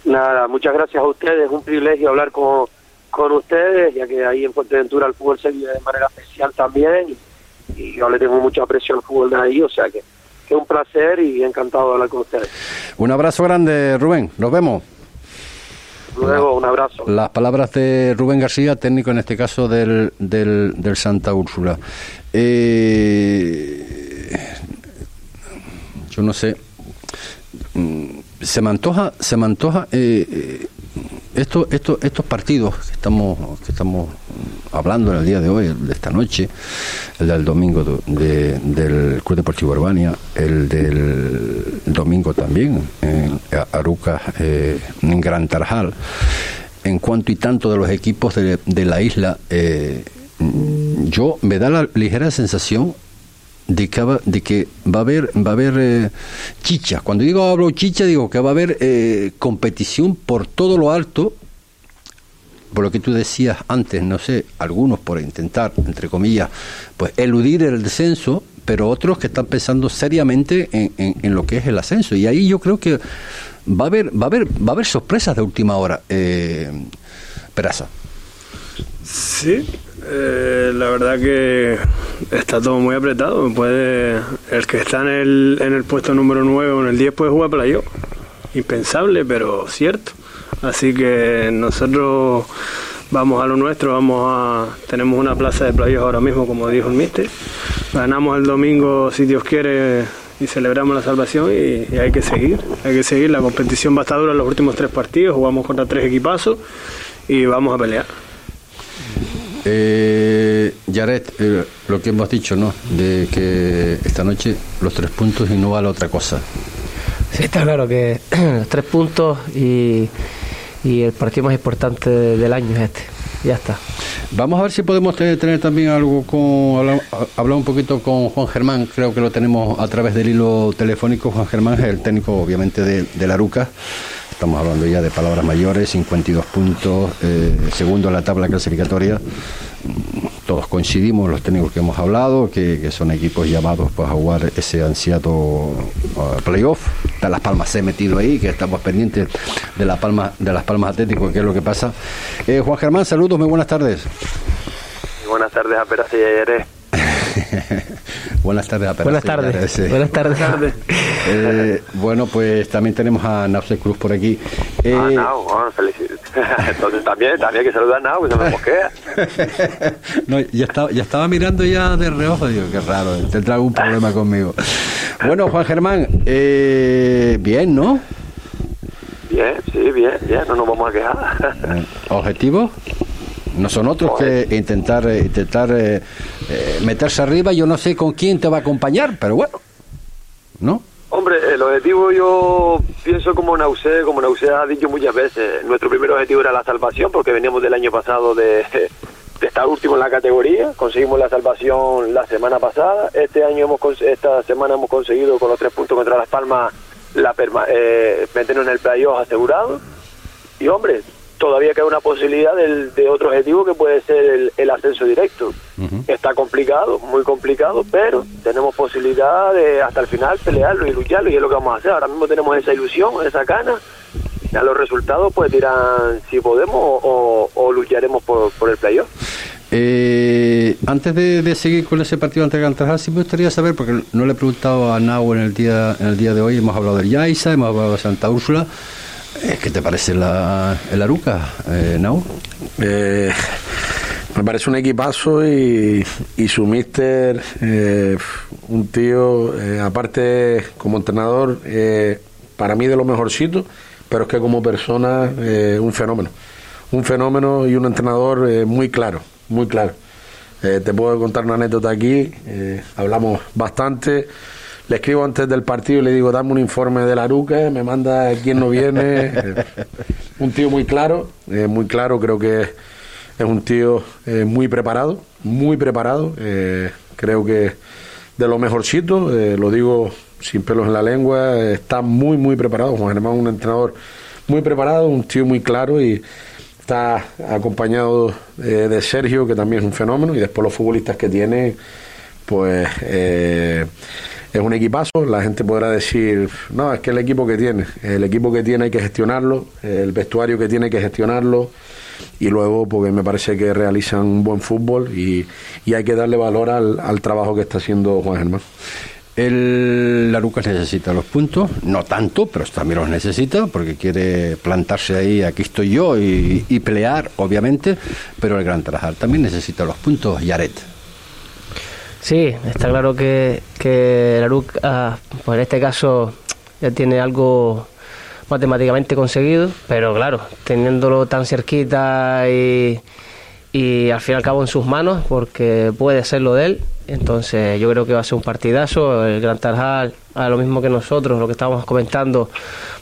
Nada, muchas gracias a ustedes, un privilegio hablar con con ustedes, ya que ahí en Fuerteventura el fútbol se vive de manera especial también y, yo le tengo mucha aprecio al fútbol de ahí, o sea que, que un placer y encantado de hablar con ustedes. Un abrazo grande, Rubén, nos vemos. Luego, un abrazo. Las palabras de Rubén García, técnico en este caso del, del, del Santa Úrsula. Eh, yo no sé, mm, se me antoja, se me antoja eh, eh esto, esto, estos partidos que estamos, que estamos hablando en el día de hoy, de esta noche, el del domingo del Club Deportivo Urbania, el del domingo también en Aruca, eh, en Gran Tarjal, en cuanto y tanto de los equipos de, la isla, eh, yo me da la ligera sensación de que va, a haber va a haber eh, chicha. Cuando digo hablo chicha digo que va a haber eh, competición por todo lo alto por lo que tú decías antes no sé algunos por intentar entre comillas pues eludir el descenso pero otros que están pensando seriamente en, en, lo que es el ascenso. Y ahí yo creo que va a haber va a haber va a haber sorpresas de última hora eh, Peraza. Sí eh, la verdad que está todo muy apretado. Puede, el que está en el, en el puesto número 9 o en el 10 puede jugar playoff. Impensable, pero cierto. Así que nosotros vamos a lo nuestro, vamos a tenemos una plaza de playoff ahora mismo, como dijo el mister. Ganamos el domingo, si Dios quiere, y celebramos la salvación y, hay que seguir, hay que seguir. La competición va a estar dura en los últimos tres partidos, jugamos contra tres equipazos y vamos a pelear. Eh, Yaret, eh, lo que hemos dicho, ¿no? De que esta noche los tres puntos y no vale otra cosa. Sí, está claro que los tres puntos y, y el partido más importante del año es este. Ya está. Vamos a ver si podemos tener también algo con. Hablar, un poquito con Juan Germán, creo que lo tenemos a través del hilo telefónico. Juan Germán es el técnico, obviamente, de, de la Ruca. Estamos hablando ya de palabras mayores, 52 puntos, eh, segundo en la tabla clasificatoria. Todos coincidimos, los técnicos que hemos hablado, que, son equipos llamados pues, a jugar ese ansiado uh, playoff. Está Las Palmas se ha metido ahí, que estamos pendientes de, la Palma, de Las Palmas Atlético, que es lo que pasa. Eh, Juan Germán, saludos, muy buenas tardes. Buenas tardes a Peras y Ayer. Buenas tardes, a Buenas tardes. Buenas tardes. Eh, bueno, pues también tenemos a Nause Cruz por aquí. Eh, ah, Nau, bueno, Entonces también, también hay que saludar a Nau, que se me mosquea. no, ya estaba, ya estaba mirando ya de reojo, digo, qué raro, tendrá algún problema conmigo. Bueno, Juan Germán, eh, bien, ¿no? Bien, sí, bien, bien, no nos vamos a quejar. ¿Objetivo? No son otros que intentar, eh, intentar eh, eh, meterse arriba. Yo no sé con quién te va a acompañar, pero bueno, ¿no? Hombre, el objetivo yo pienso como Nausé, como Nausé ha dicho muchas veces, nuestro primer objetivo era la salvación porque veníamos del año pasado de, estar último en la categoría, conseguimos la salvación la semana pasada, este año hemos esta semana hemos conseguido con los tres puntos contra Las Palmas la eh, meternos en el playoff asegurado y hombre, todavía queda una posibilidad de otro objetivo que puede ser el, ascenso directo. Está complicado, muy complicado, pero tenemos posibilidad de hasta el final pelearlo y lucharlo y es lo que vamos a hacer. Ahora mismo tenemos esa ilusión, esa gana. Ya los resultados pues dirán si podemos o, lucharemos por, el playoff. Eh, antes de, seguir con ese partido ante Cantajal, sí me gustaría saber, porque no le he preguntado a Nau en el día en el día de hoy, hemos hablado del Yaisa, hemos hablado de Santa Úrsula, ¿Qué te parece la, el Aruca, eh, eh, me parece un equipazo y, y su mister, eh, un tío, aparte como entrenador, para mí de lo mejorcito, pero es que como persona, un fenómeno. Un fenómeno y un entrenador muy claro, muy claro. te puedo contar una anécdota aquí, hablamos bastante le escribo antes del partido y le digo, dame un informe de la Ruca, me manda quién no viene. un tío muy claro, eh, muy claro, creo que es un tío eh, muy preparado, muy preparado. eh, creo que de lo mejorcito, lo digo sin pelos en la lengua, está muy, muy preparado. Juan Germán es un entrenador muy preparado, un tío muy claro y está acompañado de Sergio, que también es un fenómeno, y después los futbolistas que tiene, pues es un equipazo. La gente podrá decir, no, es que el equipo que tiene, el equipo que tiene hay que gestionarlo, el vestuario que tiene hay que gestionarlo, y luego porque me parece que realizan un buen fútbol y, hay que darle valor al, trabajo que está haciendo Juan Germán. El Larucas necesita los puntos, no tanto, pero también los necesita porque quiere plantarse ahí, aquí estoy yo y, y pelear, obviamente, pero el Gran Tarajal también necesita los puntos, Yaret. Sí, está claro que, que la ah, pues en este caso, ya tiene algo matemáticamente conseguido, pero claro, teniéndolo tan cerquita y, y al fin y al cabo en sus manos, porque puede ser lo de él, entonces yo creo que va a ser un partidazo. El Gran Tarjal, a lo mismo que nosotros, lo que estábamos comentando,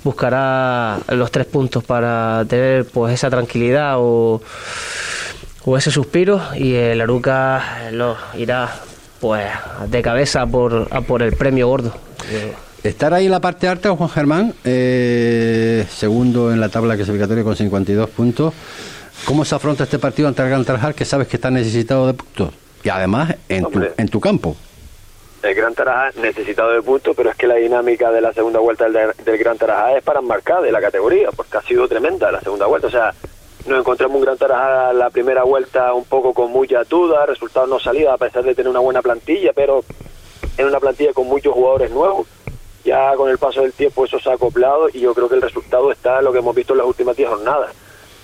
buscará los tres puntos para tener pues esa tranquilidad o, o ese suspiro y el Aruca lo irá pues de cabeza por, a por el premio gordo. Estar ahí en la parte alta, Juan Germán, eh, segundo en la tabla clasificatoria con 52 puntos. ¿Cómo se afronta este partido ante el Gran Tarajal que sabes que está necesitado de puntos? Y además en tu, en tu campo. El Gran Tarajá necesitado de puntos, pero es que la dinámica de la segunda vuelta del, del Gran Tarajá es para marcar de la categoría, porque ha sido tremenda la segunda vuelta. O sea, nos encontramos un Gran Tarajá la primera vuelta un poco con mucha duda, resultados no salida a pesar de tener una buena plantilla, pero en una plantilla con muchos jugadores nuevos. Ya con el paso del tiempo eso se ha acoplado y yo creo que el resultado está lo que hemos visto en las últimas 10 jornadas.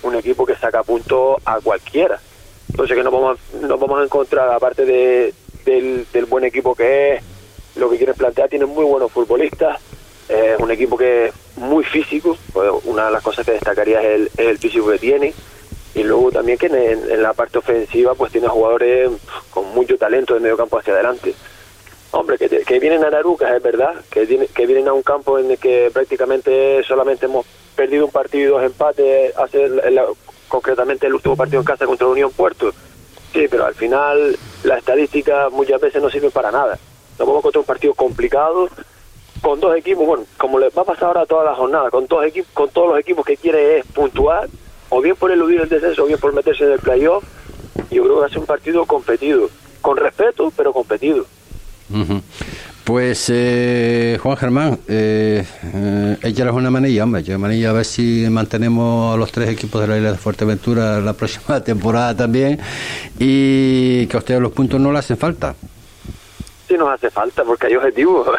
Un equipo que saca puntos a cualquiera. Entonces que nos vamos, a- nos vamos a encontrar, aparte de, del, del buen equipo que es, lo que quieren plantear, tienen muy buenos futbolistas, es un equipo que es muy físico, pues una de las cosas que destacaría es el, físico que tiene, y luego también que en, la parte ofensiva pues tiene jugadores con mucho talento de medio campo hacia adelante. Hombre, que, que vienen a Narucas, es verdad, que, que vienen a un campo en el que prácticamente solamente hemos perdido un partido y dos empates, hace concretamente el último partido en casa contra la Unión Puerto. Sí, pero al final la estadística muchas veces no sirve para nada. Nos vamos contra un partido complicado, con dos equipos, bueno, como les va a pasar ahora toda la jornada, con, dos equipos, con todos los equipos que quiere es puntuar, o bien por eludir el descenso, o bien por meterse en el playoff, yo creo que va a ser un partido competido, con respeto, pero competido. Pues eh, Juan Germán, eh, eh, una manilla, hombre, manilla a ver si mantenemos a los tres equipos de la isla de Fuerteventura la próxima temporada también y que a ustedes los puntos no le hacen falta. Sí nos hace falta, porque hay objetivos.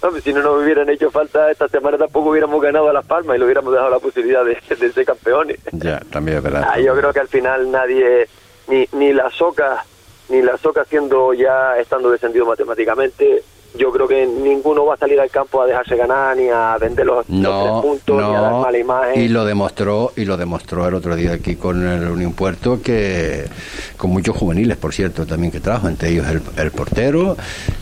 Hombre, si no nos hubieran hecho falta esta semana tampoco hubiéramos ganado a Las Palmas y le hubiéramos dejado la posibilidad de, de ser campeones. Ya, también es verdad. Ah, yo creo que al final nadie, ni, ni la Soca, ni la Soca siendo ya estando descendido matemáticamente, yo creo que ninguno va a salir al campo a dejarse ganar, ni a vender los, los tres No, puntos, ni a dar no, mala imagen. y lo demostró y lo demostró el otro día aquí con el Unión Puerto que con muchos juveniles, por cierto, también que trajo, entre ellos el, el portero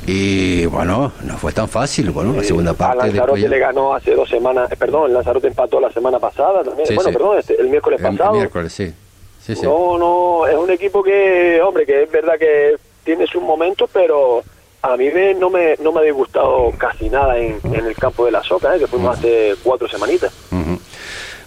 y bueno, no fue tan fácil, bueno, la segunda a parte Lanzarote le ganó hace dos semanas, eh, perdón, Lanzarote empató la semana pasada también, Sí, bueno, sí. perdón, este- el miércoles el pasado. miércoles, sí. Sí, sí. No, no, es un equipo que, hombre, que es verdad que tiene sus momentos, pero a mí me- no, me, no me ha disgustado casi nada en, en el campo de la Soca, ¿eh? que fuimos hace cuatro semanitas.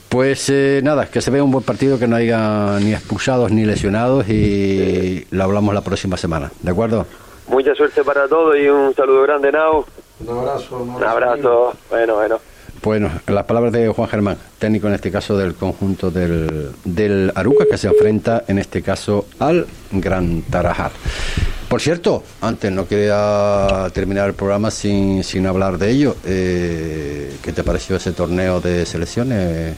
Pues eh, nada, que se vea un buen partido, que no haya ni expulsados ni lesionados y lo hablamos la próxima semana, ¿de acuerdo? Mucha suerte para todos y un saludo grande, Nau. Un abrazo. Un abrazo. Bueno, bueno. Bueno, las palabras de Juan Germán, técnico en este caso del conjunto del, del Aruca, que se enfrenta en este caso al Gran Tarajal. Por cierto, antes no quería terminar el programa sin, sin hablar de ello. Eh, ¿Qué te pareció ese torneo de selecciones?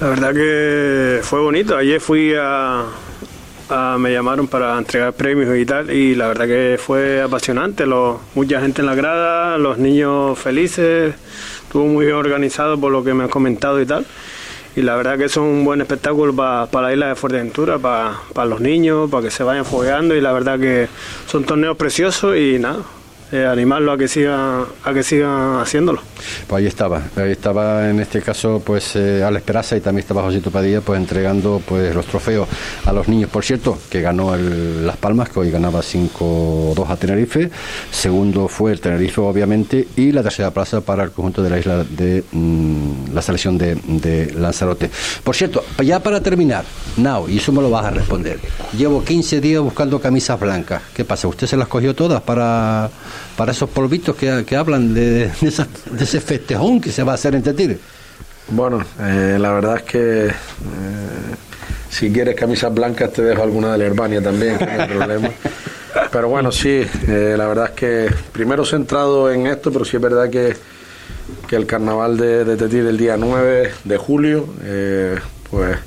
La verdad que fue bonito. Ayer fui a, me llamaron para entregar premios y tal y la verdad que fue apasionante. Mucha gente en la grada, los niños felices. Estuvo muy bien organizado por lo que me han comentado y tal. Y la verdad que es un buen espectáculo para la isla de Fuerteventura, para los niños, para que se vayan fogueando y la verdad que son torneos preciosos y nada. Eh, animarlo a que siga a que siga haciéndolo. Pues ahí estaba, ahí estaba en este caso pues eh, Alex Peraza y también estaba Josito Padilla pues entregando pues los trofeos a los niños, por cierto, que ganó el Las Palmas, que hoy ganaba 5-2 a Tenerife, segundo fue el Tenerife obviamente y la tercera plaza para el conjunto de la isla de mm, la selección de, Lanzarote. Por cierto, ya para terminar, Now, y eso me lo vas a responder, llevo 15 días buscando camisas blancas, ¿qué pasa? ¿Usted se las cogió todas para para esos polvitos que, que hablan de, de, ese festejón que se va a hacer en Tetire? Bueno, eh, la verdad es que eh, si quieres camisas blancas te dejo alguna de la Herbania también, no hay problema. Pero bueno, sí, eh, la verdad es que primero centrado en esto, pero sí es verdad que, que el carnaval de, de el día 9 de julio, pues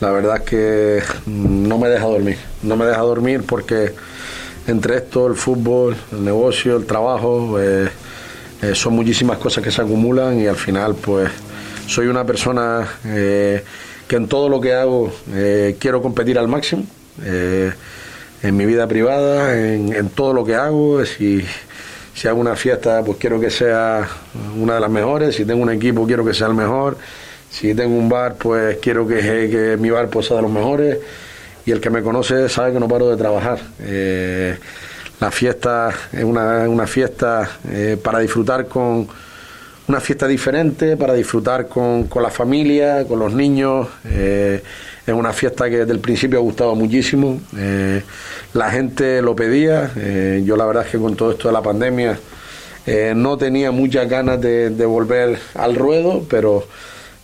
la verdad es que no me deja dormir. No me deja dormir porque entre esto, el fútbol, el negocio, el trabajo, eh, eh, son muchísimas cosas que se acumulan y al final pues soy una persona eh, que en todo lo que hago quiero competir al máximo, en mi vida privada, en, todo lo que hago, si, si hago una fiesta pues quiero que sea una de las mejores, si tengo un equipo quiero que sea el mejor, si tengo un bar pues quiero que, que mi bar pues, sea de los mejores y el que me conoce sabe que no paro de trabajar. Eh, la fiesta es una, una fiesta eh, para disfrutar con una fiesta diferente, para disfrutar con, con la familia, con los niños. Eh, es una fiesta que desde el principio ha gustado muchísimo. la gente lo pedía. yo la verdad es que con todo esto de la pandemia no tenía muchas ganas de, de volver al ruedo, pero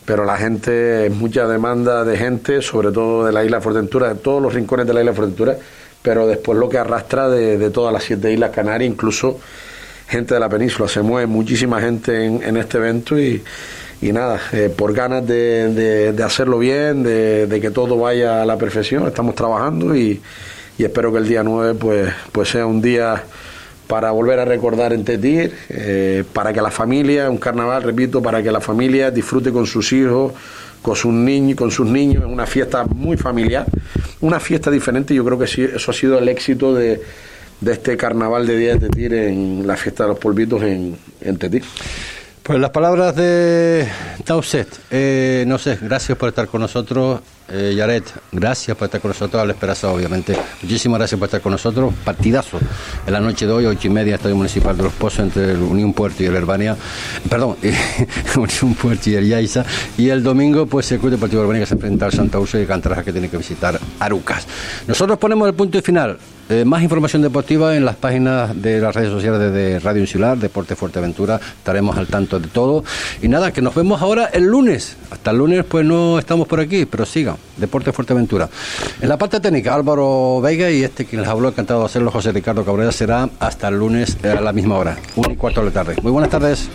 pero la gente, mucha demanda de gente, sobre todo de la isla Fuerteventura, de todos los rincones de la isla Fuerteventura, pero después lo que arrastra de, todas las siete islas Canarias, incluso gente de la península, se mueve muchísima gente en, este evento y, y nada, eh, por ganas de, de, hacerlo bien, de, que todo vaya a la perfección, estamos trabajando y, y espero que el día 9 pues, pues sea un día para volver a recordar en Tetir, eh, para que la familia, un carnaval, repito, para que la familia disfrute con sus hijos, con sus niños, con sus niños, una fiesta muy familiar, una fiesta diferente. Yo creo que sí, eso ha sido el éxito de, este carnaval de Día de Tetir en la fiesta de los polvitos en, en Tetir. Pues las palabras de Tauset, eh, no sé, gracias por estar con nosotros. Eh, Yaret, gracias por estar con nosotros. A la esperanza, obviamente. Muchísimas gracias por estar con nosotros. Partidazo en la noche de hoy, ocho y media, Estadio Municipal de Los Pozos, entre el Unión Puerto y el Herbania. Perdón, Unión Puerto y el Yaiza. Y el domingo, pues el Club Deportivo que se enfrenta al Santa Ursa y Cantaraja que tiene que visitar Arucas. Nosotros ponemos el punto final. Eh, más información deportiva en las páginas de las redes sociales de, Radio Insular, Deporte Fuerteventura. Estaremos al tanto de todo. Y nada, que nos vemos ahora el lunes. Hasta el lunes, pues no estamos por aquí, pero sigan. Deporte Fuerteventura. En la parte técnica, Álvaro Vega y este quien les habló, encantado de hacerlo, José Ricardo Cabrera, será hasta el lunes a la misma hora, una y cuarto de la tarde. Muy buenas tardes.